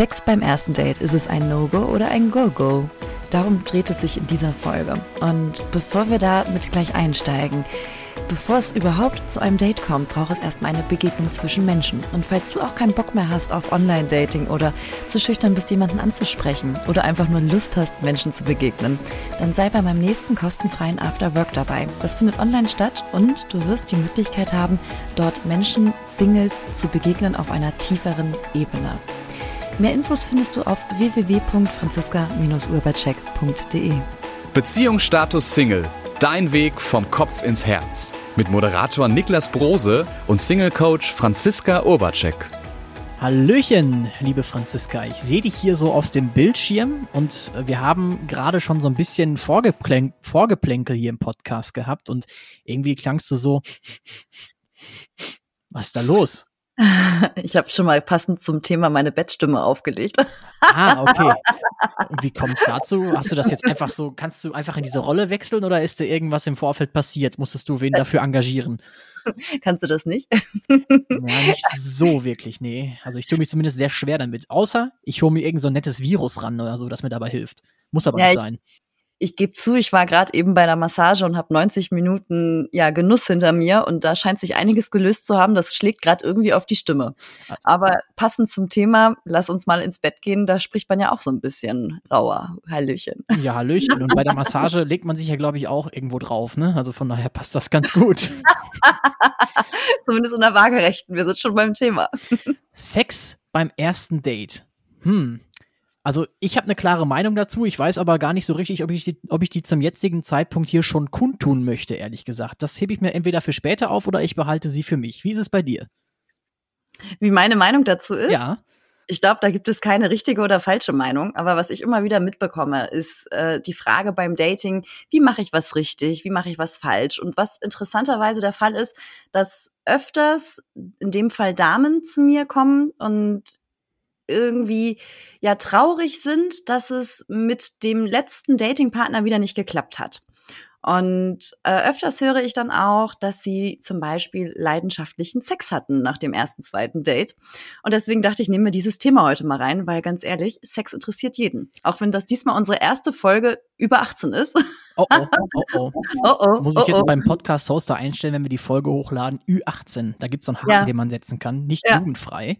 Sex beim ersten Date, ist es ein No-Go oder ein Go-Go? Darum dreht es sich in dieser Folge. Und bevor wir da mit gleich einsteigen, bevor es überhaupt zu einem Date kommt, braucht es erstmal eine Begegnung zwischen Menschen. Und falls du auch keinen Bock mehr hast auf Online-Dating oder zu schüchtern bist, jemanden anzusprechen oder einfach nur Lust hast, Menschen zu begegnen, dann sei bei meinem nächsten kostenfreien Afterwork dabei. Das findet online statt und du wirst die Möglichkeit haben, dort Menschen, Singles zu begegnen auf einer tieferen Ebene. Mehr Infos findest du auf www.franziska-urbacek.de. Beziehungsstatus Single. Dein Weg vom Kopf ins Herz. Mit Moderator Niklas Brose und Single-Coach Franziska Urbacek. Hallöchen, liebe Franziska. Ich sehe dich hier so auf dem Bildschirm und wir haben gerade schon so ein bisschen Vorgeplänk Vorgeplänkel hier im Podcast gehabt und irgendwie klangst du so. Was ist da los? Ich habe schon mal passend zum Thema meine Bettstimme aufgelegt. Ah, okay. Und wie kommt es dazu? Hast du das jetzt einfach so, kannst du einfach in diese Rolle wechseln oder ist dir irgendwas im Vorfeld passiert? Musstest du wen dafür engagieren? Kannst du das nicht? Ja, nicht so wirklich, nee. Also ich tue mich zumindest sehr schwer damit. Außer ich hole mir irgend so ein nettes Virus ran oder so, das mir dabei hilft. Muss aber Ja, nicht ich- sein. ich gebe zu, ich war gerade eben bei der Massage und habe 90 Minuten ja Genuss hinter mir und da scheint sich einiges gelöst zu haben. Das schlägt gerade irgendwie auf die Stimme. Aber passend zum Thema, lass uns mal ins Bett gehen, da spricht man ja auch so ein bisschen rauer. Hallöchen. Ja, Hallöchen. Und bei der Massage legt man sich ja, glaube ich, auch irgendwo drauf, ne? Also von daher passt das ganz gut. Zumindest in der Waagerechten. Wir sind schon beim Thema. Sex beim ersten Date. Hm. Also ich habe eine klare Meinung dazu. Ich weiß aber gar nicht so richtig, ob ich, die, ob ich die zum jetzigen Zeitpunkt hier schon kundtun möchte, ehrlich gesagt. Das hebe ich mir entweder für später auf oder ich behalte sie für mich. Wie ist es bei dir? Wie meine Meinung dazu ist? Ja. Ich glaube, da gibt es keine richtige oder falsche Meinung. Aber was ich immer wieder mitbekomme, ist äh, die Frage beim Dating, wie mache ich was richtig, wie mache ich was falsch? Und was interessanterweise der Fall ist, dass öfters in dem Fall Damen zu mir kommen und irgendwie ja traurig sind, dass es mit dem letzten Datingpartner wieder nicht geklappt hat. Und äh, öfters höre ich dann auch, dass sie zum Beispiel leidenschaftlichen Sex hatten nach dem ersten, zweiten Date. Und deswegen dachte ich, nehmen wir dieses Thema heute mal rein, weil ganz ehrlich, Sex interessiert jeden. Auch wenn das diesmal unsere erste Folge über 18 ist. Oh, oh, oh, oh. Oh, oh, Muss ich oh, jetzt oh. beim Podcast-Hoster einstellen, wenn wir die Folge hochladen, Ü18. Da gibt es so einen Haken, Ja. den man setzen kann, nicht Ja. jugendfrei.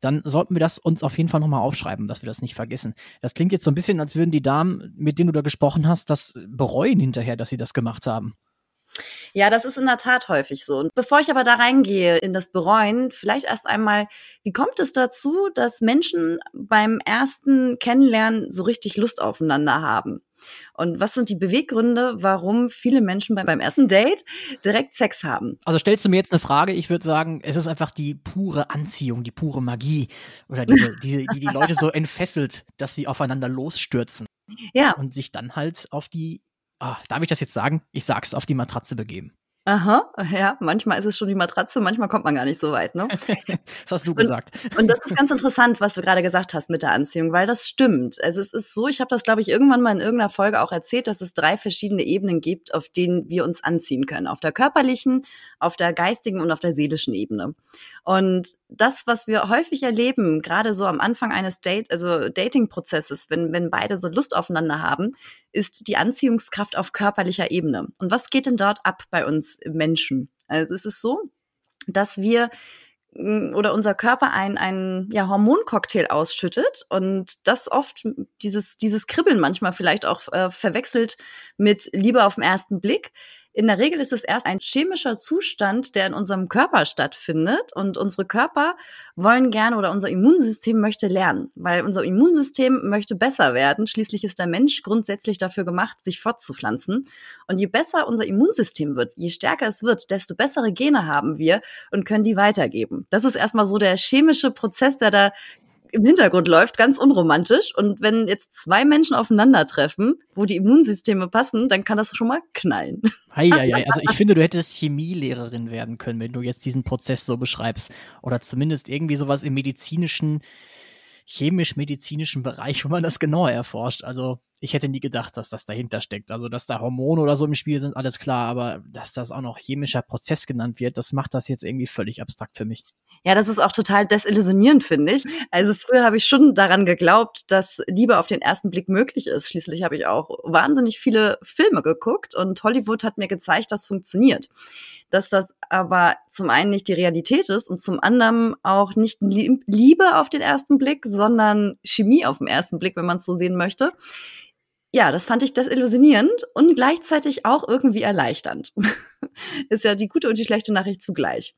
Dann sollten wir das uns auf jeden Fall nochmal aufschreiben, dass wir das nicht vergessen. Das klingt jetzt so ein bisschen, als würden die Damen, mit denen du da gesprochen hast, das bereuen hinterher, dass sie das gemacht haben. Ja, das ist in der Tat häufig so. Und bevor ich aber da reingehe in das Bereuen, vielleicht erst einmal, wie kommt es dazu, dass Menschen beim ersten Kennenlernen so richtig Lust aufeinander haben? Und was sind die Beweggründe, warum viele Menschen beim beim ersten Date direkt Sex haben? Also stellst du mir jetzt eine Frage, ich würde sagen, es ist einfach die pure Anziehung, die pure Magie oder diese, diese, die die Leute so entfesselt, dass sie aufeinander losstürzen Ja, und sich dann halt auf die, ah, darf ich das jetzt sagen? Ich sag's, auf die Matratze begeben. Aha, ja, manchmal ist es schon die Matratze, manchmal kommt man gar nicht so weit, ne? Das hast du gesagt. Und das ist ganz interessant, was du gerade gesagt hast mit der Anziehung, weil das stimmt. Also es ist so, ich habe das, glaube ich, irgendwann mal in irgendeiner Folge auch erzählt, dass es drei verschiedene Ebenen gibt, auf denen wir uns anziehen können. Auf der körperlichen, auf der geistigen und auf der seelischen Ebene. Und das, was wir häufig erleben, gerade so am Anfang eines Date, also Dating-Prozesses, wenn, wenn beide so Lust aufeinander haben, ist die Anziehungskraft auf körperlicher Ebene. Und was geht denn dort ab bei uns Menschen? Also es ist so, dass wir mh, oder unser Körper ein, ein ja, Hormoncocktail ausschüttet und das oft dieses, dieses Kribbeln manchmal vielleicht auch äh, verwechselt mit Liebe auf den ersten Blick. In der Regel ist es erst ein chemischer Zustand, der in unserem Körper stattfindet und unsere Körper wollen gerne oder unser Immunsystem möchte lernen, weil unser Immunsystem möchte besser werden. Schließlich ist der Mensch grundsätzlich dafür gemacht, sich fortzupflanzen. Und je besser unser Immunsystem wird, je stärker es wird, desto bessere Gene haben wir und können die weitergeben. Das ist erstmal so der chemische Prozess, der da im Hintergrund läuft, ganz unromantisch. Und wenn jetzt zwei Menschen aufeinandertreffen, wo die Immunsysteme passen, dann kann das schon mal knallen. Heieiei. Also ich finde, du hättest Chemielehrerin werden können, wenn du jetzt diesen Prozess so beschreibst. Oder zumindest irgendwie sowas im medizinischen, chemisch-medizinischen Bereich, wo man das genauer erforscht. Also ich hätte nie gedacht, dass das dahinter steckt. Also, dass da Hormone oder so im Spiel sind, alles klar, aber dass das auch noch chemischer Prozess genannt wird, das macht das jetzt irgendwie völlig abstrakt für mich. Ja, das ist auch total desillusionierend, finde ich. Also früher habe ich schon daran geglaubt, dass Liebe auf den ersten Blick möglich ist. Schließlich habe ich auch wahnsinnig viele Filme geguckt und Hollywood hat mir gezeigt, dass funktioniert. Dass das aber zum einen nicht die Realität ist und zum anderen auch nicht Liebe auf den ersten Blick, sondern Chemie auf den ersten Blick, wenn man es so sehen möchte ja, das fand ich desillusionierend und gleichzeitig auch irgendwie erleichternd. Ist ja die gute und die schlechte Nachricht zugleich.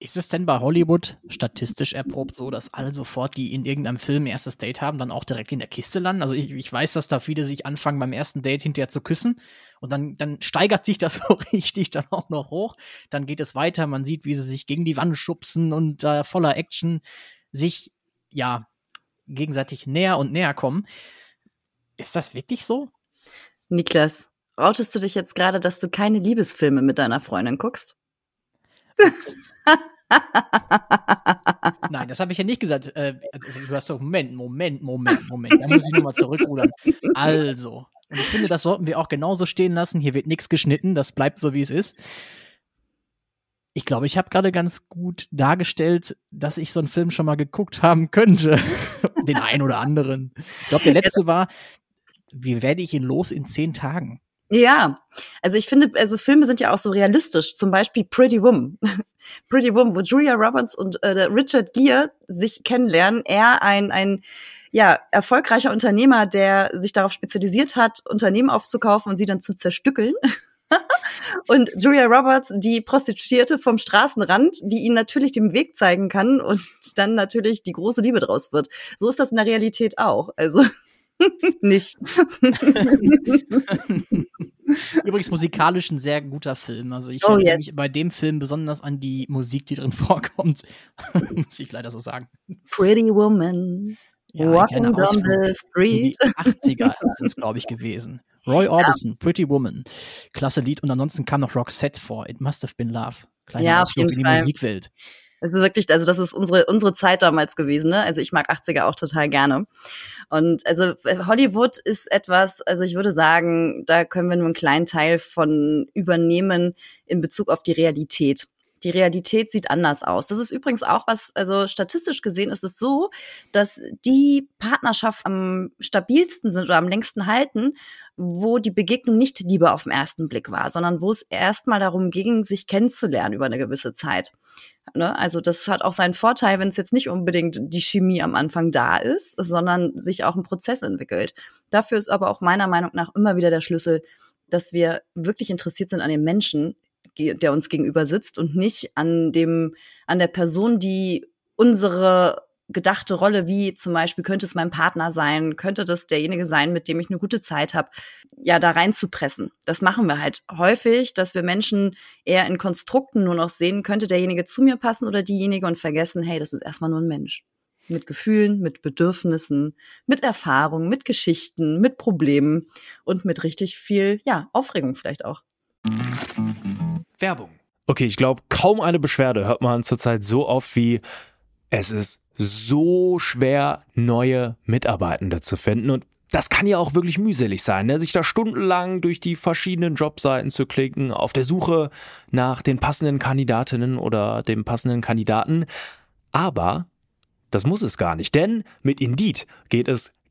Ist es denn bei Hollywood statistisch erprobt so, dass alle sofort, die in irgendeinem Film ein erstes Date haben, dann auch direkt in der Kiste landen? Also ich, ich weiß, dass da viele sich anfangen, beim ersten Date hinterher zu küssen und dann, dann steigert sich das so richtig dann auch noch hoch. Dann geht es weiter, man sieht, wie sie sich gegen die Wand schubsen und äh, voller Action sich, ja, gegenseitig näher und näher kommen. Ist das wirklich so? Niklas, rautest du dich jetzt gerade, dass du keine Liebesfilme mit deiner Freundin guckst? Nein, das habe ich ja nicht gesagt. Äh, du hast doch, Moment, Moment, Moment, Moment. Da muss ich nochmal zurückrudern. Also, und ich finde, das sollten wir auch genauso stehen lassen. Hier wird nichts geschnitten, das bleibt so, wie es ist. Ich glaube, ich habe gerade ganz gut dargestellt, dass ich so einen Film schon mal geguckt haben könnte. Den einen oder anderen. Ich glaube, der letzte war wie werde ich ihn los in zehn Tagen? Ja, also ich finde, also Filme sind ja auch so realistisch. Zum Beispiel Pretty Woman. Pretty Woman, wo Julia Roberts und äh, Richard Gere sich kennenlernen. Er ein, ein ja, erfolgreicher Unternehmer, der sich darauf spezialisiert hat, Unternehmen aufzukaufen und sie dann zu zerstückeln. und Julia Roberts, die Prostituierte vom Straßenrand, die ihn natürlich den Weg zeigen kann und dann natürlich die große Liebe draus wird. So ist das in der Realität auch. Also nicht. Übrigens musikalisch ein sehr guter Film. Also ich oh, erinnere mich bei dem Film besonders an die Musik, die drin vorkommt. Muss ich leider so sagen. Pretty Woman. Ja, Walking down the street. Die 80er sind es, glaube ich, gewesen. Roy Orbison, ja. Pretty Woman. Klasse Lied. Und ansonsten kam noch Roxette vor. It Must Have Been Love. Kleiner ja, Ausflug in die Fall. Musikwelt. Es ist wirklich, also das ist unsere, unsere Zeit damals gewesen, ne? Also ich mag 80er auch total gerne. Und also Hollywood ist etwas, also ich würde sagen, da können wir nur einen kleinen Teil von übernehmen in Bezug auf die Realität. Die Realität sieht anders aus. Das ist übrigens auch was, also statistisch gesehen ist es so, dass die Partnerschaft am stabilsten sind oder am längsten halten, wo die Begegnung nicht Liebe auf den ersten Blick war, sondern wo es erstmal darum ging, sich kennenzulernen über eine gewisse Zeit. Ne? Also das hat auch seinen Vorteil, wenn es jetzt nicht unbedingt die Chemie am Anfang da ist, sondern sich auch ein Prozess entwickelt. Dafür ist aber auch meiner Meinung nach immer wieder der Schlüssel, dass wir wirklich interessiert sind an den Menschen, der uns gegenüber sitzt und nicht an dem, an der Person, die unsere gedachte Rolle, wie zum Beispiel könnte es mein Partner sein, könnte das derjenige sein, mit dem ich eine gute Zeit habe, ja, da reinzupressen. Das machen wir halt häufig, dass wir Menschen eher in Konstrukten nur noch sehen, könnte derjenige zu mir passen oder diejenige und vergessen, hey, das ist erstmal nur ein Mensch. Mit Gefühlen, mit Bedürfnissen, mit Erfahrungen, mit Geschichten, mit Problemen und mit richtig viel, ja, Aufregung vielleicht auch. Werbung. Okay, ich glaube, kaum eine Beschwerde hört man zurzeit so oft wie es ist so schwer, neue Mitarbeitende zu finden. Und das kann ja auch wirklich mühselig sein, ne? sich da stundenlang durch die verschiedenen Jobseiten zu klicken, auf der Suche nach den passenden Kandidatinnen oder dem passenden Kandidaten. Aber das muss es gar nicht, denn mit Indeed geht es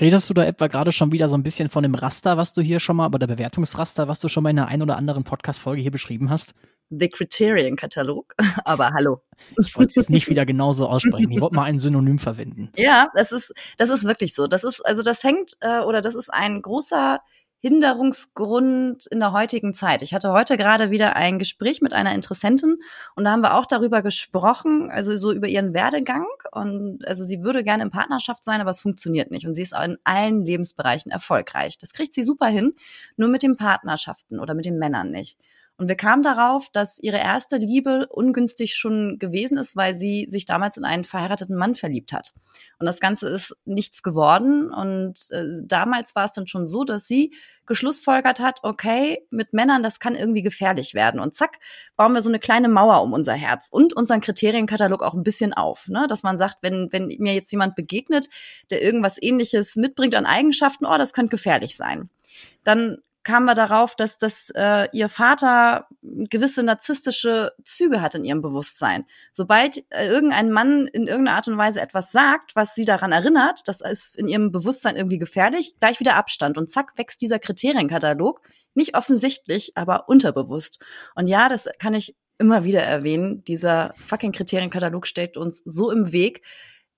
Redest du da etwa gerade schon wieder so ein bisschen von dem Raster, was du hier schon mal, aber der Bewertungsraster, was du schon mal in einer ein oder anderen Podcast-Folge hier beschrieben hast? The Criterion-Katalog, aber hallo. Ich wollte es jetzt nicht wieder genauso aussprechen. Ich wollte mal ein Synonym verwenden. Ja, das ist, das ist wirklich so. Das ist, also das hängt, äh, oder das ist ein großer Hinderungsgrund in der heutigen Zeit. Ich hatte heute gerade wieder ein Gespräch mit einer Interessentin und da haben wir auch darüber gesprochen, also so über ihren Werdegang und also sie würde gerne in Partnerschaft sein, aber es funktioniert nicht und sie ist in allen Lebensbereichen erfolgreich. Das kriegt sie super hin, nur mit den Partnerschaften oder mit den Männern nicht. Und wir kamen darauf, dass ihre erste Liebe ungünstig schon gewesen ist, weil sie sich damals in einen verheirateten Mann verliebt hat. Und das Ganze ist nichts geworden. Und äh, damals war es dann schon so, dass sie geschlussfolgert hat, okay, mit Männern, das kann irgendwie gefährlich werden. Und zack, bauen wir so eine kleine Mauer um unser Herz und unseren Kriterienkatalog auch ein bisschen auf. Ne? Dass man sagt, wenn, wenn mir jetzt jemand begegnet, der irgendwas ähnliches mitbringt an Eigenschaften, oh, das könnte gefährlich sein. Dann kamen wir darauf, dass, dass äh, ihr Vater gewisse narzisstische Züge hat in ihrem Bewusstsein. Sobald äh, irgendein Mann in irgendeiner Art und Weise etwas sagt, was sie daran erinnert, das ist in ihrem Bewusstsein irgendwie gefährlich, gleich wieder Abstand und zack wächst dieser Kriterienkatalog. Nicht offensichtlich, aber unterbewusst. Und ja, das kann ich immer wieder erwähnen. Dieser fucking Kriterienkatalog steht uns so im Weg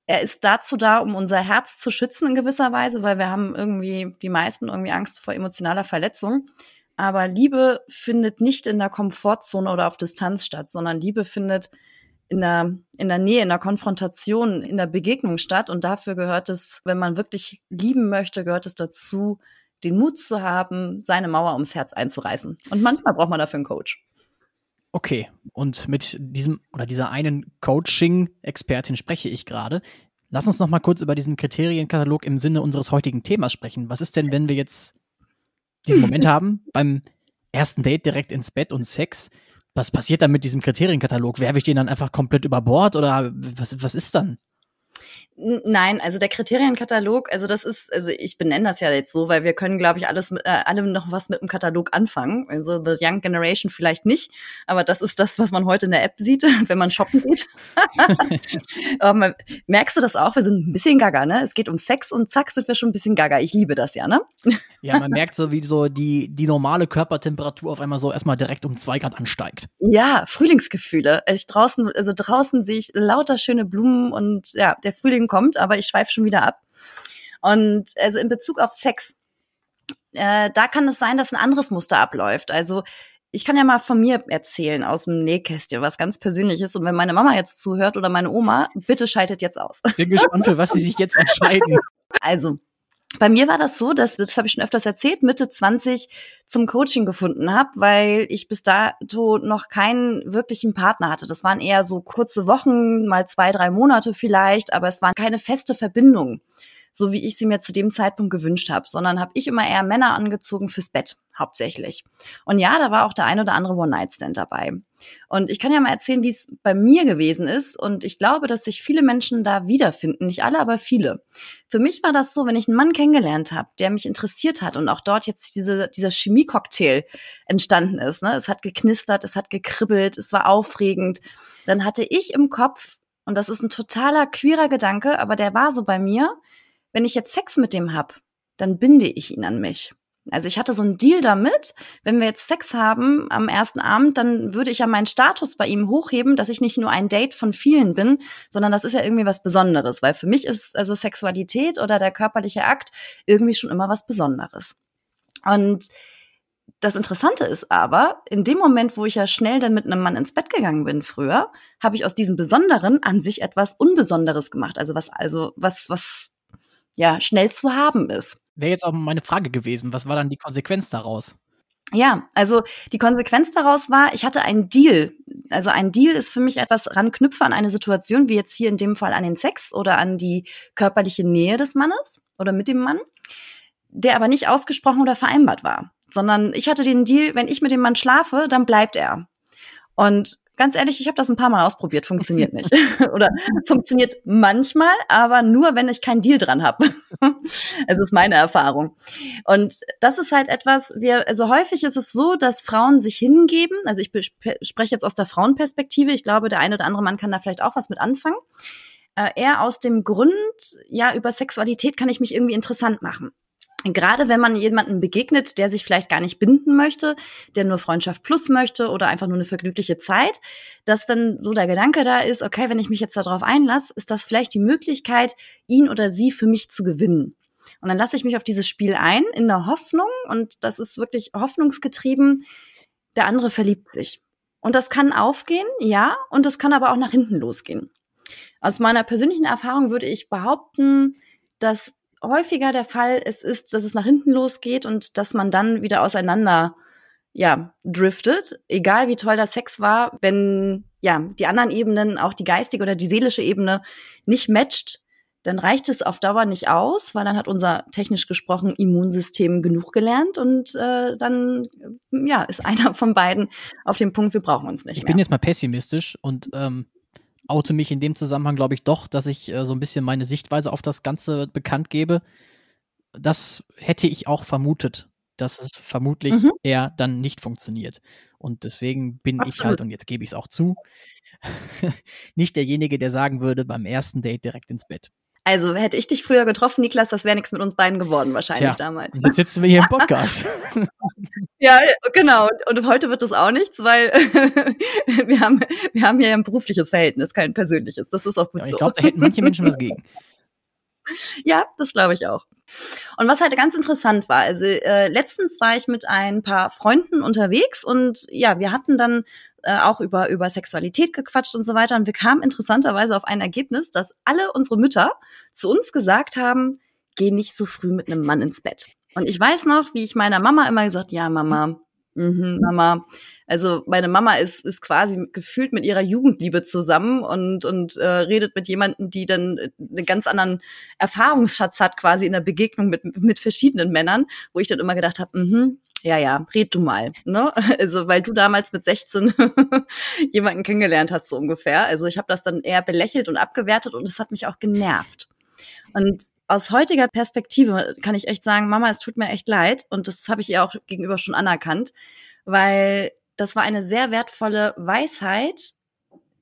er ist dazu da, um unser Herz zu schützen in gewisser Weise, weil wir haben irgendwie, die meisten irgendwie Angst vor emotionaler Verletzung. Aber Liebe findet nicht in der Komfortzone oder auf Distanz statt, sondern Liebe findet in der, in der Nähe, in der Konfrontation, in der Begegnung statt. Und dafür gehört es, wenn man wirklich lieben möchte, gehört es dazu, den Mut zu haben, seine Mauer ums Herz einzureißen. Und manchmal braucht man dafür einen Coach. Okay, und mit diesem oder dieser einen Coaching-Expertin spreche ich gerade. Lass uns noch mal kurz über diesen Kriterienkatalog im Sinne unseres heutigen Themas sprechen. Was ist denn, wenn wir jetzt diesen Moment haben, beim ersten Date direkt ins Bett und Sex? Was passiert dann mit diesem Kriterienkatalog? Werfe ich den dann einfach komplett über Bord oder was, was ist dann? Nein, also der Kriterienkatalog, also das ist, also ich benenne das ja jetzt so, weil wir können, glaube ich, alles, äh, alle noch was mit dem Katalog anfangen. Also the Young Generation vielleicht nicht, aber das ist das, was man heute in der App sieht, wenn man shoppen geht. um, merkst du das auch? Wir sind ein bisschen gaga, ne? Es geht um Sex und zack sind wir schon ein bisschen gaga. Ich liebe das ja, ne? ja, man merkt so, wie so die, die normale Körpertemperatur auf einmal so erstmal direkt um zwei Grad ansteigt. Ja, Frühlingsgefühle. Also draußen, also draußen sehe ich lauter schöne Blumen und ja, der Frühling kommt, aber ich schweife schon wieder ab. Und also in Bezug auf Sex, äh, da kann es sein, dass ein anderes Muster abläuft. Also ich kann ja mal von mir erzählen aus dem Nähkästchen, was ganz Persönliches. Und wenn meine Mama jetzt zuhört oder meine Oma, bitte schaltet jetzt aus. Bin gespannt, für was sie sich jetzt entscheiden. Also, bei mir war das so, dass, das habe ich schon öfters erzählt, Mitte 20 zum Coaching gefunden habe, weil ich bis dato noch keinen wirklichen Partner hatte. Das waren eher so kurze Wochen, mal zwei, drei Monate vielleicht, aber es waren keine feste Verbindung so wie ich sie mir zu dem Zeitpunkt gewünscht habe, sondern habe ich immer eher Männer angezogen fürs Bett hauptsächlich. Und ja, da war auch der ein oder andere One-Night-Stand dabei. Und ich kann ja mal erzählen, wie es bei mir gewesen ist. Und ich glaube, dass sich viele Menschen da wiederfinden. Nicht alle, aber viele. Für mich war das so, wenn ich einen Mann kennengelernt habe, der mich interessiert hat und auch dort jetzt diese, dieser Chemie-Cocktail entstanden ist. Ne? Es hat geknistert, es hat gekribbelt, es war aufregend. Dann hatte ich im Kopf, und das ist ein totaler queerer Gedanke, aber der war so bei mir, wenn ich jetzt Sex mit dem hab, dann binde ich ihn an mich. Also ich hatte so einen Deal damit, wenn wir jetzt Sex haben am ersten Abend, dann würde ich ja meinen Status bei ihm hochheben, dass ich nicht nur ein Date von vielen bin, sondern das ist ja irgendwie was Besonderes, weil für mich ist also Sexualität oder der körperliche Akt irgendwie schon immer was Besonderes. Und das Interessante ist aber, in dem Moment, wo ich ja schnell dann mit einem Mann ins Bett gegangen bin früher, habe ich aus diesem Besonderen an sich etwas Unbesonderes gemacht. Also was, also was, was ja schnell zu haben ist. Wäre jetzt auch meine Frage gewesen, was war dann die Konsequenz daraus? Ja, also die Konsequenz daraus war, ich hatte einen Deal. Also ein Deal ist für mich etwas ranknüpfe an eine Situation, wie jetzt hier in dem Fall an den Sex oder an die körperliche Nähe des Mannes oder mit dem Mann, der aber nicht ausgesprochen oder vereinbart war, sondern ich hatte den Deal, wenn ich mit dem Mann schlafe, dann bleibt er. Und ganz ehrlich, ich habe das ein paar Mal ausprobiert, funktioniert nicht. Oder funktioniert manchmal, aber nur, wenn ich keinen Deal dran habe. es ist meine Erfahrung. Und das ist halt etwas, wir, also häufig ist es so, dass Frauen sich hingeben. Also ich spreche jetzt aus der Frauenperspektive. Ich glaube, der eine oder andere Mann kann da vielleicht auch was mit anfangen. Äh, eher aus dem Grund, ja, über Sexualität kann ich mich irgendwie interessant machen gerade wenn man jemanden begegnet, der sich vielleicht gar nicht binden möchte, der nur Freundschaft plus möchte oder einfach nur eine vergnügliche Zeit, dass dann so der Gedanke da ist, okay, wenn ich mich jetzt darauf einlasse, ist das vielleicht die Möglichkeit, ihn oder sie für mich zu gewinnen. Und dann lasse ich mich auf dieses Spiel ein, in der Hoffnung, und das ist wirklich hoffnungsgetrieben, der andere verliebt sich. Und das kann aufgehen, ja, und das kann aber auch nach hinten losgehen. Aus meiner persönlichen Erfahrung würde ich behaupten, dass häufiger der Fall es ist, dass es nach hinten losgeht und dass man dann wieder auseinander ja, driftet, egal wie toll der Sex war, wenn ja, die anderen Ebenen, auch die geistige oder die seelische Ebene nicht matcht, dann reicht es auf Dauer nicht aus, weil dann hat unser technisch gesprochen Immunsystem genug gelernt und äh, dann ja, ist einer von beiden auf dem Punkt, wir brauchen uns nicht ich mehr. Ich bin jetzt mal pessimistisch und ähm, oute mich in dem Zusammenhang, glaube ich, doch, dass ich äh, so ein bisschen meine Sichtweise auf das Ganze bekannt gebe. Das hätte ich auch vermutet, dass es vermutlich mhm. eher dann nicht funktioniert. Und deswegen bin Absolut. ich halt, und jetzt gebe ich es auch zu, nicht derjenige, der sagen würde, beim ersten Date direkt ins Bett. Also hätte ich dich früher getroffen, Niklas, das wäre nichts mit uns beiden geworden wahrscheinlich Tja, damals. Jetzt sitzen wir hier im Podcast. ja, genau. Und heute wird das auch nichts, weil wir haben wir haben hier ein berufliches Verhältnis, kein persönliches. Das ist auch gut ja, so. Ich glaube, da hätten manche Menschen was gegen. Ja, das glaube ich auch. Und was halt ganz interessant war, also äh, letztens war ich mit ein paar Freunden unterwegs und ja, wir hatten dann äh, auch über, über Sexualität gequatscht und so weiter. Und wir kamen interessanterweise auf ein Ergebnis, dass alle unsere Mütter zu uns gesagt haben, geh nicht so früh mit einem Mann ins Bett. Und ich weiß noch, wie ich meiner Mama immer gesagt, ja, Mama, Mhm, Mama. Also meine Mama ist, ist quasi gefühlt mit ihrer Jugendliebe zusammen und, und äh, redet mit jemandem, die dann äh, einen ganz anderen Erfahrungsschatz hat, quasi in der Begegnung mit, mit verschiedenen Männern, wo ich dann immer gedacht habe, mhm, ja, ja, red du mal. Ne? Also, weil du damals mit 16 jemanden kennengelernt hast, so ungefähr. Also ich habe das dann eher belächelt und abgewertet und es hat mich auch genervt. Und aus heutiger Perspektive kann ich echt sagen, Mama, es tut mir echt leid. Und das habe ich ihr auch gegenüber schon anerkannt, weil das war eine sehr wertvolle Weisheit,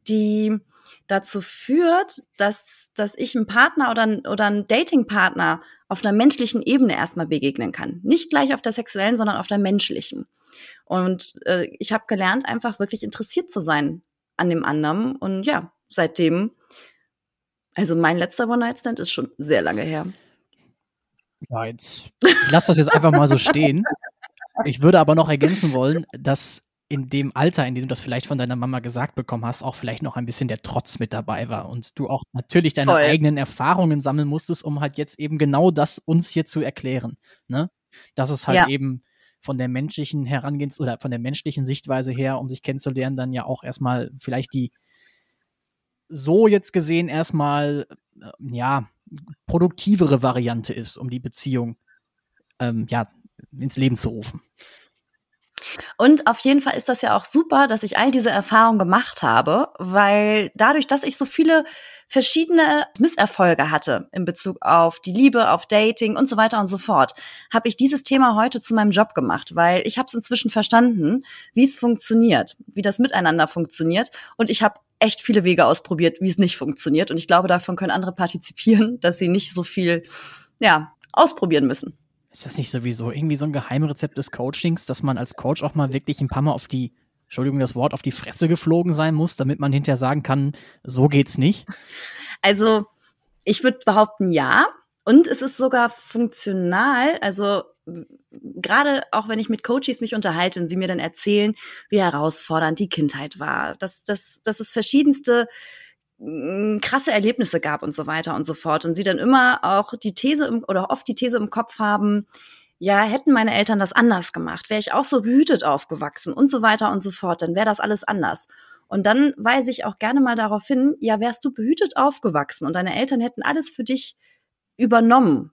die dazu führt, dass, dass ich einen Partner oder, oder einen Datingpartner auf einer menschlichen Ebene erstmal begegnen kann. Nicht gleich auf der sexuellen, sondern auf der menschlichen. Und äh, ich habe gelernt, einfach wirklich interessiert zu sein an dem anderen. Und ja, seitdem also mein letzter One-Night-Stand ist schon sehr lange her. Ja, jetzt, ich lasse das jetzt einfach mal so stehen. Ich würde aber noch ergänzen wollen, dass in dem Alter, in dem du das vielleicht von deiner Mama gesagt bekommen hast, auch vielleicht noch ein bisschen der Trotz mit dabei war und du auch natürlich deine Voll. eigenen Erfahrungen sammeln musstest, um halt jetzt eben genau das uns hier zu erklären. Ne? Dass es halt ja. eben von der menschlichen Herangehens- oder von der menschlichen Sichtweise her, um sich kennenzulernen, dann ja auch erstmal vielleicht die so jetzt gesehen erstmal, äh, ja, produktivere Variante ist, um die Beziehung ähm, ja, ins Leben zu rufen. Und auf jeden Fall ist das ja auch super, dass ich all diese Erfahrungen gemacht habe, weil dadurch, dass ich so viele verschiedene Misserfolge hatte in Bezug auf die Liebe, auf Dating und so weiter und so fort, habe ich dieses Thema heute zu meinem Job gemacht, weil ich habe es inzwischen verstanden, wie es funktioniert, wie das miteinander funktioniert und ich habe echt viele Wege ausprobiert, wie es nicht funktioniert und ich glaube, davon können andere partizipieren, dass sie nicht so viel ja, ausprobieren müssen. Ist das nicht sowieso irgendwie so ein Geheimrezept des Coachings, dass man als Coach auch mal wirklich ein paar Mal auf die, Entschuldigung das Wort, auf die Fresse geflogen sein muss, damit man hinterher sagen kann, so geht's nicht? Also, ich würde behaupten, ja. Und es ist sogar funktional. Also, gerade auch wenn ich mit Coaches mich unterhalte und sie mir dann erzählen, wie herausfordernd die Kindheit war, dass, dass, dass es verschiedenste krasse Erlebnisse gab und so weiter und so fort. Und sie dann immer auch die These im, oder oft die These im Kopf haben, ja, hätten meine Eltern das anders gemacht, wäre ich auch so behütet aufgewachsen und so weiter und so fort, dann wäre das alles anders. Und dann weise ich auch gerne mal darauf hin, ja, wärst du behütet aufgewachsen und deine Eltern hätten alles für dich übernommen,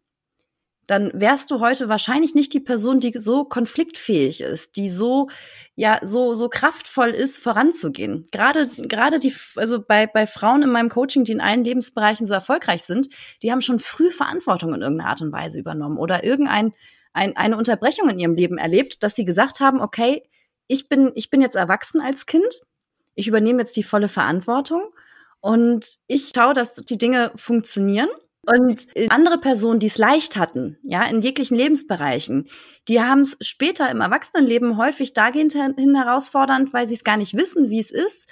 dann wärst du heute wahrscheinlich nicht die Person, die so konfliktfähig ist, die so ja so so kraftvoll ist, voranzugehen. Gerade gerade die also bei bei Frauen in meinem Coaching, die in allen Lebensbereichen so erfolgreich sind, die haben schon früh Verantwortung in irgendeiner Art und Weise übernommen oder irgendein ein, eine Unterbrechung in ihrem Leben erlebt, dass sie gesagt haben, okay, ich bin ich bin jetzt erwachsen als Kind, ich übernehme jetzt die volle Verantwortung und ich schaue, dass die Dinge funktionieren und andere Personen, die es leicht hatten, ja, in jeglichen Lebensbereichen, die haben es später im Erwachsenenleben häufig dahingehend hin herausfordernd, weil sie es gar nicht wissen, wie es ist,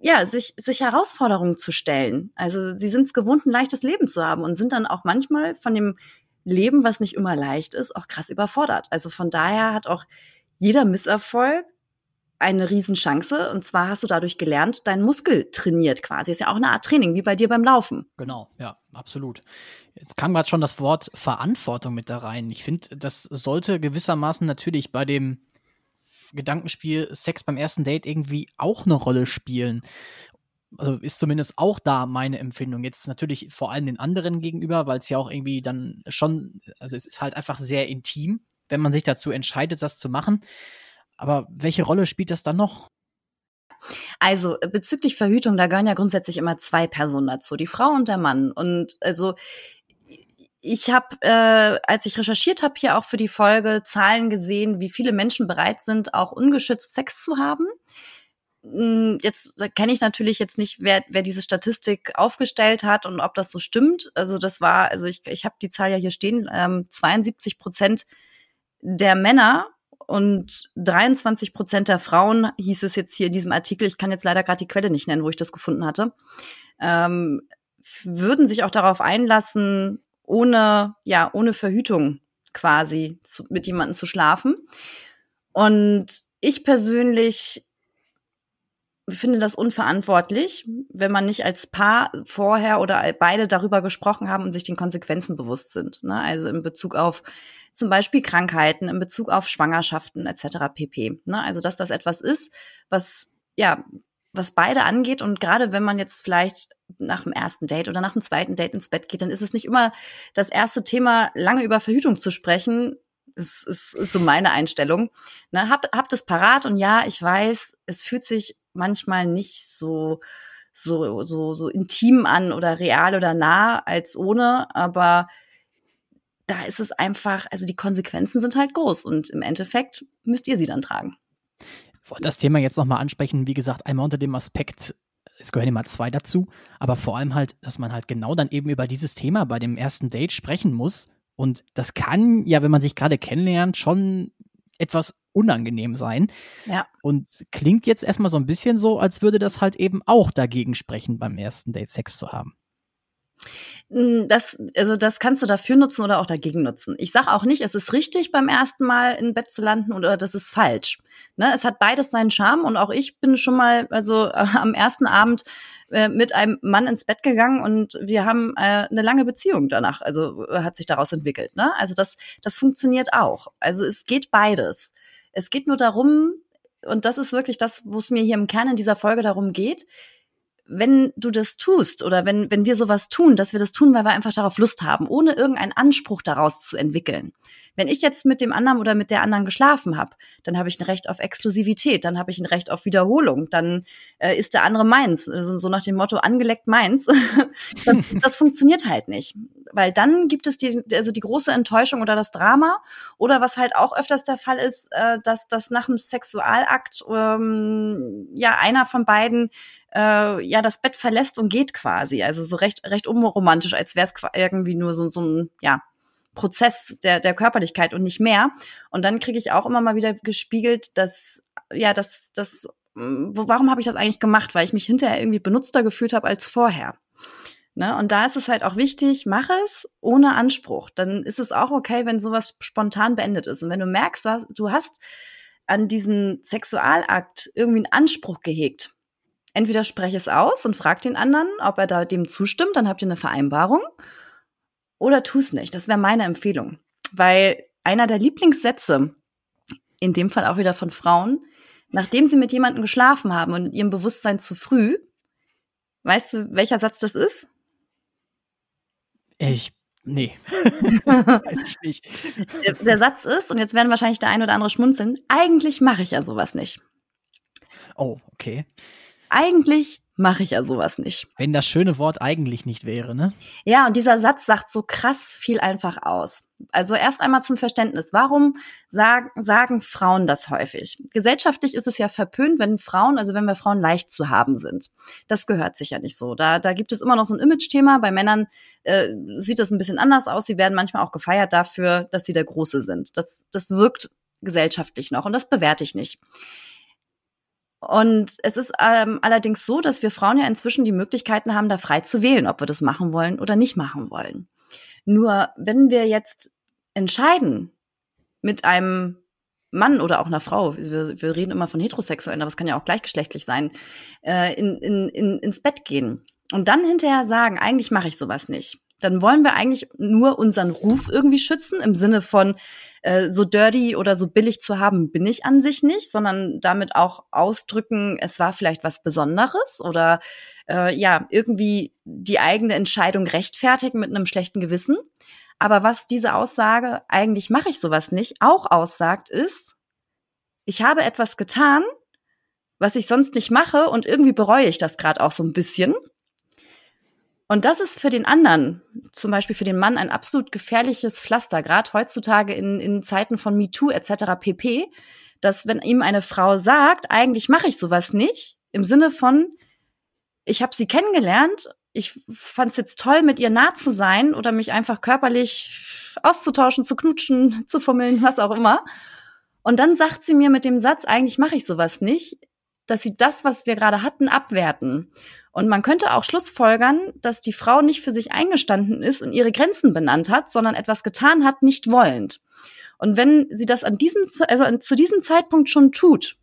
ja, sich, sich Herausforderungen zu stellen. Also sie sind es gewohnt, ein leichtes Leben zu haben und sind dann auch manchmal von dem Leben, was nicht immer leicht ist, auch krass überfordert. Also von daher hat auch jeder Misserfolg eine Riesenchance. Und zwar hast du dadurch gelernt, deinen Muskel trainiert quasi. Ist ja auch eine Art Training, wie bei dir beim Laufen. Genau, ja, absolut. Jetzt kam gerade schon das Wort Verantwortung mit da rein. Ich finde, das sollte gewissermaßen natürlich bei dem Gedankenspiel Sex beim ersten Date irgendwie auch eine Rolle spielen. Also ist zumindest auch da meine Empfindung. Jetzt natürlich vor allem den anderen gegenüber, weil es ja auch irgendwie dann schon, also es ist halt einfach sehr intim, wenn man sich dazu entscheidet, das zu machen. Aber welche Rolle spielt das dann noch? Also bezüglich Verhütung, da gehören ja grundsätzlich immer zwei Personen dazu, die Frau und der Mann. Und also ich habe, äh, als ich recherchiert habe, hier auch für die Folge Zahlen gesehen, wie viele Menschen bereit sind, auch ungeschützt Sex zu haben. Hm, jetzt kenne ich natürlich jetzt nicht, wer, wer diese Statistik aufgestellt hat und ob das so stimmt. Also das war, also ich, ich habe die Zahl ja hier stehen, ähm, 72 Prozent der Männer und 23 Prozent der Frauen, hieß es jetzt hier in diesem Artikel, ich kann jetzt leider gerade die Quelle nicht nennen, wo ich das gefunden hatte, ähm, würden sich auch darauf einlassen, ohne, ja, ohne Verhütung quasi zu, mit jemandem zu schlafen. Und ich persönlich finde das unverantwortlich, wenn man nicht als Paar vorher oder beide darüber gesprochen haben und sich den Konsequenzen bewusst sind. Ne? Also in Bezug auf zum Beispiel Krankheiten, in Bezug auf Schwangerschaften etc. pp. Ne? Also dass das etwas ist, was ja was beide angeht und gerade wenn man jetzt vielleicht nach dem ersten Date oder nach dem zweiten Date ins Bett geht, dann ist es nicht immer das erste Thema, lange über Verhütung zu sprechen. Das ist, so meine Einstellung. Ne, hab, habt es parat und ja, ich weiß, es fühlt sich manchmal nicht so so so so intim an oder real oder nah als ohne, aber da ist es einfach, also die Konsequenzen sind halt groß und im Endeffekt müsst ihr sie dann tragen. Ich wollte das Thema jetzt nochmal ansprechen, wie gesagt, einmal unter dem Aspekt, es gehören immer zwei dazu, aber vor allem halt, dass man halt genau dann eben über dieses Thema bei dem ersten Date sprechen muss. Und das kann ja, wenn man sich gerade kennenlernt, schon etwas unangenehm sein. Ja. Und klingt jetzt erstmal so ein bisschen so, als würde das halt eben auch dagegen sprechen, beim ersten Date Sex zu haben. Hm, das, also das kannst du dafür nutzen oder auch dagegen nutzen. Ich sage auch nicht, es ist richtig, beim ersten Mal im Bett zu landen oder das ist falsch. Ne, es hat beides seinen Charme und auch ich bin schon mal, also äh, am ersten Abend äh, mit einem Mann ins Bett gegangen und wir haben äh, eine lange Beziehung danach, also äh, hat sich daraus entwickelt. Ne? Also das, das funktioniert auch. Also es geht beides. Es geht nur darum, und das ist wirklich das, wo es mir hier im Kern in dieser Folge darum geht, wenn du das tust oder wenn, wenn wir sowas tun, dass wir das tun, weil wir einfach darauf Lust haben, ohne irgendeinen Anspruch daraus zu entwickeln. Wenn ich jetzt mit dem anderen oder mit der anderen geschlafen habe, dann habe ich ein Recht auf Exklusivität, dann habe ich ein Recht auf Wiederholung, dann äh, ist der andere meins. Also so nach dem Motto angeleckt meins. das, das funktioniert halt nicht. Weil dann gibt es die, also die große Enttäuschung oder das Drama. Oder was halt auch öfters der Fall ist, äh, dass, dass nach dem Sexualakt ähm, ja einer von beiden äh, ja das Bett verlässt und geht quasi. Also so recht, recht unromantisch, als wäre es irgendwie nur so, so ein, ja, Prozess der, der Körperlichkeit und nicht mehr. Und dann kriege ich auch immer mal wieder gespiegelt, dass, ja, dass, dass, warum habe ich das eigentlich gemacht? Weil ich mich hinterher irgendwie benutzter gefühlt habe als vorher. Ne? Und da ist es halt auch wichtig, mach es ohne Anspruch. Dann ist es auch okay, wenn sowas spontan beendet ist. Und wenn du merkst, du hast an diesen Sexualakt irgendwie einen Anspruch gehegt, entweder spreche es aus und frag den anderen, ob er da dem zustimmt, dann habt ihr eine Vereinbarung. Oder tu es nicht. Das wäre meine Empfehlung. Weil einer der Lieblingssätze, in dem Fall auch wieder von Frauen, nachdem sie mit jemandem geschlafen haben und in ihrem Bewusstsein zu früh, weißt du, welcher Satz das ist? Ich Nee. Weiß ich nicht. Der, der, Satz ist, und jetzt werden wahrscheinlich der ein oder andere schmunzeln, eigentlich mache ich ja sowas nicht. Oh, okay eigentlich mache ich ja sowas nicht. Wenn das schöne Wort eigentlich nicht wäre, ne? Ja, und dieser Satz sagt so krass viel einfach aus. Also erst einmal zum Verständnis. Warum sagen, sagen Frauen das häufig? Gesellschaftlich ist es ja verpönt, wenn Frauen, also wenn wir Frauen leicht zu haben sind. Das gehört sich ja nicht so. Da, da gibt es immer noch so ein Image-Thema. Bei Männern äh, sieht das ein bisschen anders aus. Sie werden manchmal auch gefeiert dafür, dass sie der Große sind. Das, das wirkt gesellschaftlich noch und das bewerte ich nicht. Und es ist ähm, allerdings so, dass wir Frauen ja inzwischen die Möglichkeiten haben, da frei zu wählen, ob wir das machen wollen oder nicht machen wollen. Nur wenn wir jetzt entscheiden, mit einem Mann oder auch einer Frau, wir, wir reden immer von Heterosexuellen, aber es kann ja auch gleichgeschlechtlich sein, äh, in, in, in, ins Bett gehen und dann hinterher sagen, eigentlich mache ich sowas nicht, dann wollen wir eigentlich nur unseren Ruf irgendwie schützen im Sinne von äh, so dirty oder so billig zu haben bin ich an sich nicht, sondern damit auch ausdrücken, es war vielleicht was Besonderes oder äh, ja irgendwie die eigene Entscheidung rechtfertigen mit einem schlechten Gewissen. Aber was diese Aussage, eigentlich mache ich sowas nicht, auch aussagt, ist, ich habe etwas getan, was ich sonst nicht mache und irgendwie bereue ich das gerade auch so ein bisschen. Und das ist für den anderen, zum Beispiel für den Mann, ein absolut gefährliches Pflaster, gerade heutzutage in, in Zeiten von MeToo etc. pp, dass wenn ihm eine Frau sagt, eigentlich mache ich sowas nicht, im Sinne von, ich habe sie kennengelernt ich fand es jetzt toll, mit ihr nah zu sein oder mich einfach körperlich auszutauschen, zu knutschen, zu fummeln, was auch immer. Und dann sagt sie mir mit dem Satz, eigentlich mache ich sowas nicht, dass sie das, was wir gerade hatten, abwerten. Und man könnte auch schlussfolgern, dass die Frau nicht für sich eingestanden ist und ihre Grenzen benannt hat, sondern etwas getan hat, nicht wollend. Und wenn sie das an diesem, also zu diesem Zeitpunkt schon tut,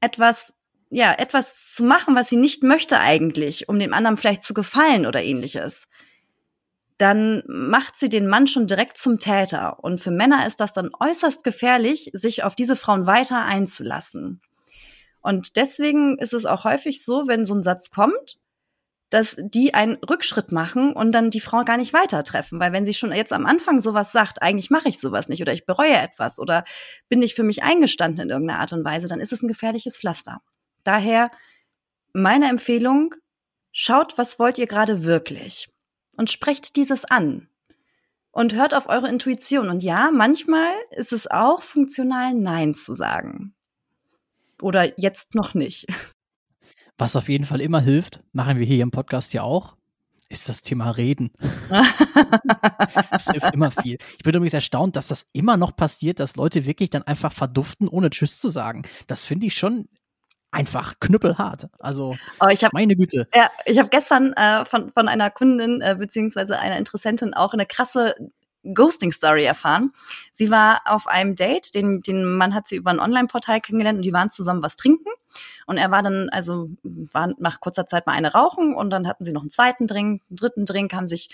etwas ja, etwas zu machen, was sie nicht möchte eigentlich, um dem anderen vielleicht zu gefallen oder ähnliches, dann macht sie den Mann schon direkt zum Täter. Und für Männer ist das dann äußerst gefährlich, sich auf diese Frauen weiter einzulassen. Und deswegen ist es auch häufig so, wenn so ein Satz kommt, dass die einen Rückschritt machen und dann die Frau gar nicht weiter treffen. Weil wenn sie schon jetzt am Anfang sowas sagt, eigentlich mache ich sowas nicht oder ich bereue etwas oder bin nicht für mich eingestanden in irgendeiner Art und Weise, dann ist es ein gefährliches Pflaster. Daher meine Empfehlung, schaut, was wollt ihr gerade wirklich und sprecht dieses an und hört auf eure Intuition. Und ja, manchmal ist es auch funktional, Nein zu sagen. Oder jetzt noch nicht. Was auf jeden Fall immer hilft, machen wir hier im Podcast ja auch, ist das Thema Reden. das hilft immer viel. Ich bin übrigens erstaunt, dass das immer noch passiert, dass Leute wirklich dann einfach verduften, ohne Tschüss zu sagen. Das finde ich schon einfach knüppelhart. Also oh, ich hab, meine Güte. Ja, ich habe gestern äh, von, von einer Kundin äh, beziehungsweise einer Interessentin auch eine krasse Ghosting-Story erfahren. Sie war auf einem Date, den, den Mann hat sie über ein Online-Portal kennengelernt und die waren zusammen was trinken. Und er war dann, also war nach kurzer Zeit mal eine rauchen und dann hatten sie noch einen zweiten Drink, einen dritten Drink, haben sich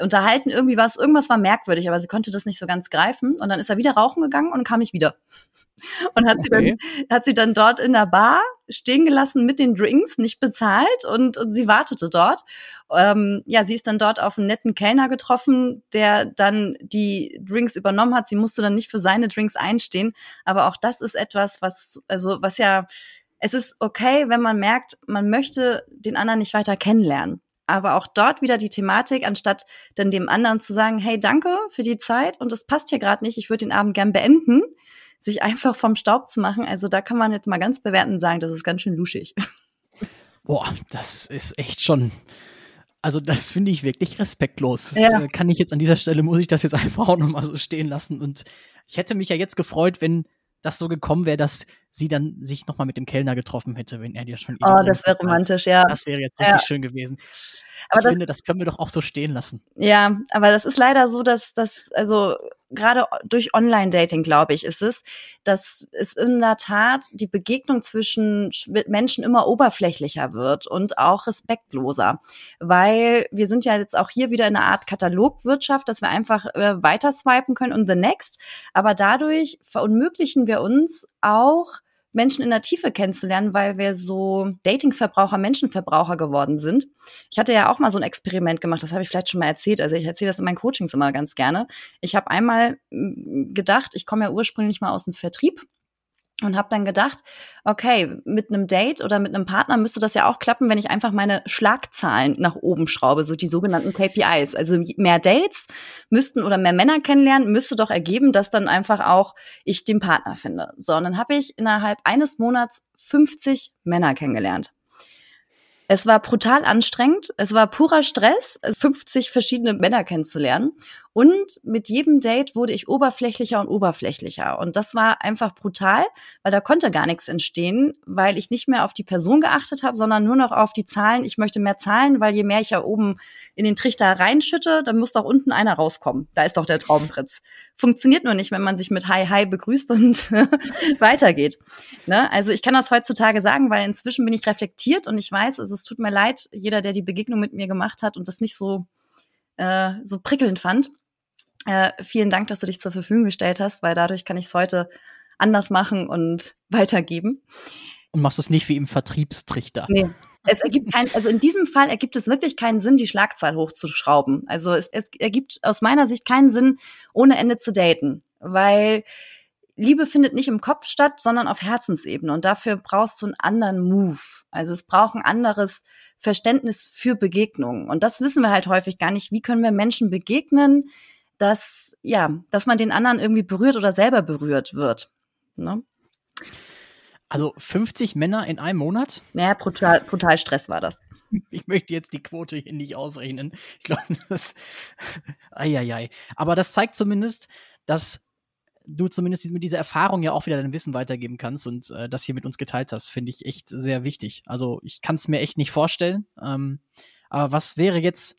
unterhalten. Irgendwie war es, irgendwas war merkwürdig, aber sie konnte das nicht so ganz greifen. Und dann ist er wieder rauchen gegangen und kam nicht wieder. Und hat, okay. sie dann, hat sie dann dort in der Bar stehen gelassen mit den Drinks, nicht bezahlt und, und sie wartete dort. Ähm, ja, sie ist dann dort auf einen netten Kellner getroffen, der dann die Drinks übernommen hat. Sie musste dann nicht für seine Drinks einstehen. Aber auch das ist etwas, was, also, was ja es ist okay, wenn man merkt, man möchte den anderen nicht weiter kennenlernen. Aber auch dort wieder die Thematik, anstatt dann dem anderen zu sagen, hey, danke für die Zeit und das passt hier gerade nicht, ich würde den Abend gern beenden, sich einfach vom Staub zu machen. Also da kann man jetzt mal ganz bewertend sagen, das ist ganz schön luschig. Boah, das ist echt schon. Also das finde ich wirklich respektlos. Das ja. Äh, kann ich jetzt an dieser Stelle, muss ich das jetzt einfach auch nochmal so stehen lassen. Und ich hätte mich ja jetzt gefreut, wenn das so gekommen wäre, dass sie dann sich nochmal mit dem Kellner getroffen hätte, wenn er dir schon Oh, das wäre romantisch, ja. Das wäre jetzt richtig ja. schön gewesen. Aber ich das, finde, das können wir doch auch so stehen lassen. Ja, aber das ist leider so, dass das, also gerade durch Online-Dating, glaube ich, ist es, dass es in der Tat die Begegnung zwischen Menschen immer oberflächlicher wird und auch respektloser. Weil wir sind ja jetzt auch hier wieder in einer Art Katalogwirtschaft, dass wir einfach äh, weiter swipen können und the next. Aber dadurch verunmöglichen wir uns auch Menschen in der Tiefe kennenzulernen, weil wir so Dating-Verbraucher, Menschenverbraucher geworden sind. Ich hatte ja auch mal so ein Experiment gemacht, das habe ich vielleicht schon mal erzählt. Also ich erzähle das in meinen Coachings immer ganz gerne. Ich habe einmal mm, gedacht, ich komme ja ursprünglich mal aus dem Vertrieb und habe dann gedacht, okay, mit einem Date oder mit einem Partner müsste das ja auch klappen, wenn ich einfach meine Schlagzahlen nach oben schraube, so die sogenannten KPIs. Also mehr Dates müssten oder mehr Männer kennenlernen, müsste doch ergeben, dass dann einfach auch ich den Partner finde. So, und dann habe ich innerhalb eines Monats 50 Männer kennengelernt. Es war brutal anstrengend. Es war purer Stress, 50 verschiedene Männer kennenzulernen. Und mit jedem Date wurde ich oberflächlicher und oberflächlicher. Und das war einfach brutal, weil da konnte gar nichts entstehen, weil ich nicht mehr auf die Person geachtet habe, sondern nur noch auf die Zahlen. Ich möchte mehr Zahlen, weil je mehr ich ja oben in den Trichter reinschütte, dann muss doch unten einer rauskommen. Da ist doch der Traumpritz. Funktioniert nur nicht, wenn man sich mit Hi Hi begrüßt und weitergeht. Ne? Also ich kann das heutzutage sagen, weil inzwischen bin ich reflektiert und ich weiß, also es tut mir leid, jeder, der die Begegnung mit mir gemacht hat und das nicht so äh, so prickelnd fand. Äh, vielen Dank, dass du dich zur Verfügung gestellt hast, weil dadurch kann ich es heute anders machen und weitergeben. Und machst es nicht wie im Vertriebstrichter. Nee. Es ergibt kein, also in diesem Fall ergibt es wirklich keinen Sinn, die Schlagzahl hochzuschrauben. Also es, es ergibt aus meiner Sicht keinen Sinn, ohne Ende zu daten. Weil Liebe findet nicht im Kopf statt, sondern auf Herzensebene. Und dafür brauchst du einen anderen Move. Also es braucht ein anderes Verständnis für Begegnungen. Und das wissen wir halt häufig gar nicht. Wie können wir Menschen begegnen, dass, ja, dass man den anderen irgendwie berührt oder selber berührt wird. Ne? Also 50 Männer in einem Monat? Naja, brutal, brutal Stress war das. Ich möchte jetzt die Quote hier nicht ausrechnen. Ich glaube, das. Eieiei. Aber das zeigt zumindest, dass du zumindest mit dieser Erfahrung ja auch wieder dein Wissen weitergeben kannst und äh, das hier mit uns geteilt hast, finde ich echt sehr wichtig. Also ich kann es mir echt nicht vorstellen. Ähm, aber was wäre jetzt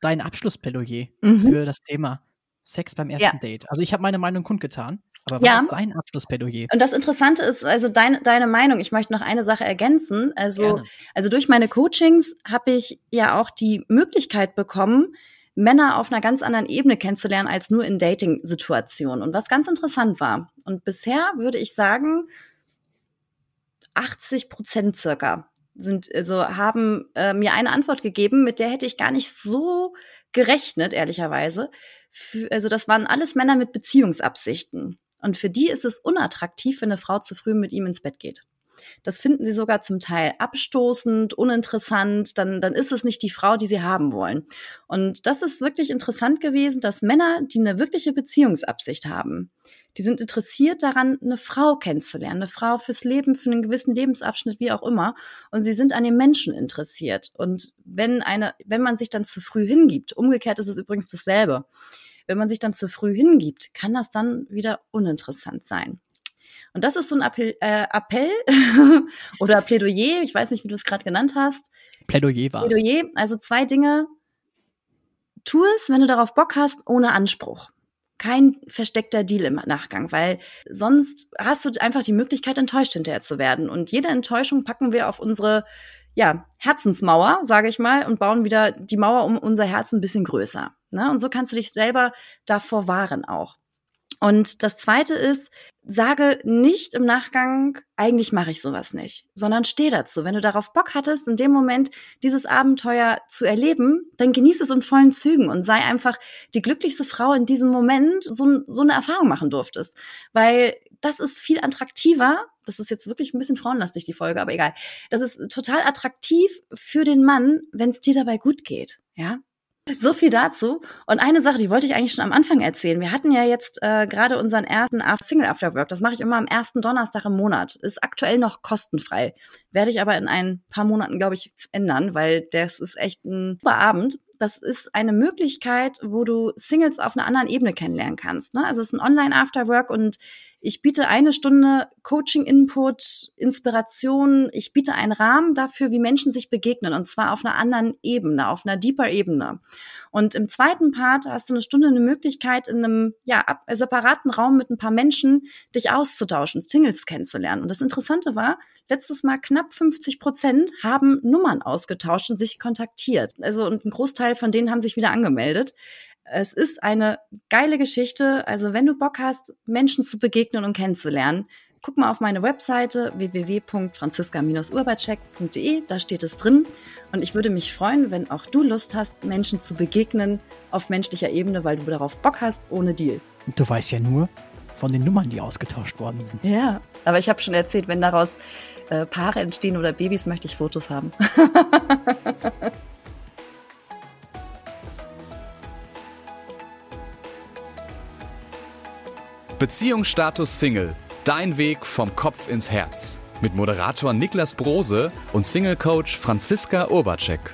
dein Abschlussplädoyer mhm. für das Thema Sex beim ersten ja. Date? Also ich habe meine Meinung kundgetan. Aber was ja. ist dein Abschlussplädoyer? Und das Interessante ist, also dein, deine Meinung, ich möchte noch eine Sache ergänzen. Also, also durch meine Coachings habe ich ja auch die Möglichkeit bekommen, Männer auf einer ganz anderen Ebene kennenzulernen als nur in Dating-Situationen. Und was ganz interessant war. Und bisher würde ich sagen, 80 Prozent circa sind, also haben äh, mir eine Antwort gegeben, mit der hätte ich gar nicht so gerechnet, ehrlicherweise. Für, also das waren alles Männer mit Beziehungsabsichten. Und für die ist es unattraktiv, wenn eine Frau zu früh mit ihm ins Bett geht. Das finden sie sogar zum Teil abstoßend, uninteressant. Dann, dann ist es nicht die Frau, die sie haben wollen. Und das ist wirklich interessant gewesen, dass Männer, die eine wirkliche Beziehungsabsicht haben, die sind interessiert daran, eine Frau kennenzulernen, eine Frau fürs Leben, für einen gewissen Lebensabschnitt, wie auch immer. Und sie sind an den Menschen interessiert. Und wenn eine, wenn man sich dann zu früh hingibt, umgekehrt ist es übrigens dasselbe. Wenn man sich dann zu früh hingibt, kann das dann wieder uninteressant sein. Und das ist so ein Appell, äh, Appell oder Plädoyer, ich weiß nicht, wie du es gerade genannt hast. Plädoyer war es. Plädoyer, also zwei Dinge. Tu es, wenn du darauf Bock hast, ohne Anspruch. Kein versteckter Deal im Nachgang, weil sonst hast du einfach die Möglichkeit, enttäuscht hinterher zu werden. Und jede Enttäuschung packen wir auf unsere ja, Herzensmauer, sage ich mal, und bauen wieder die Mauer um unser Herz ein bisschen größer. Ne? Und so kannst du dich selber davor wahren auch. Und das zweite ist, sage nicht im Nachgang, eigentlich mache ich sowas nicht, sondern steh dazu. Wenn du darauf Bock hattest, in dem Moment dieses Abenteuer zu erleben, dann genieß es in vollen Zügen und sei einfach die glücklichste Frau in diesem Moment, so, so eine Erfahrung machen durftest. Weil das ist viel attraktiver. Das ist jetzt wirklich ein bisschen frauenlastig, die Folge, aber egal. Das ist total attraktiv für den Mann, wenn es dir dabei gut geht. Ja, so viel dazu. Und eine Sache, die wollte ich eigentlich schon am Anfang erzählen. Wir hatten ja jetzt äh, gerade unseren ersten Single After Work. Das mache ich immer am ersten Donnerstag im Monat. Ist aktuell noch kostenfrei. Werde ich aber in ein paar Monaten, glaube ich, ändern, weil das ist echt ein super Abend. Das ist eine Möglichkeit, wo du Singles auf einer anderen Ebene kennenlernen kannst. Ne? Also es ist ein Online-Afterwork und ich biete eine Stunde Coaching-Input, Inspiration. Ich biete einen Rahmen dafür, wie Menschen sich begegnen und zwar auf einer anderen Ebene, auf einer deeper Ebene. Und im zweiten Part hast du eine Stunde eine Möglichkeit, in einem ja, separaten Raum mit ein paar Menschen dich auszutauschen, Singles kennenzulernen. Und das Interessante war, letztes Mal knapp 50 Prozent haben Nummern ausgetauscht und sich kontaktiert. Also und ein Großteil von denen haben sich wieder angemeldet. Es ist eine geile Geschichte. Also wenn du Bock hast, Menschen zu begegnen und kennenzulernen, guck mal auf meine Webseite www.franziska-urbacek.de, da steht es drin. Und ich würde mich freuen, wenn auch du Lust hast, Menschen zu begegnen auf menschlicher Ebene, weil du darauf Bock hast, ohne Deal. Und du weißt ja nur von den Nummern, die ausgetauscht worden sind. Ja, aber ich habe schon erzählt, wenn daraus äh, Paare entstehen oder Babys, möchte ich Fotos haben. Beziehungsstatus Single. Dein Weg vom Kopf ins Herz. Mit Moderator Niklas Brose und Single-Coach Franziska Urbacek.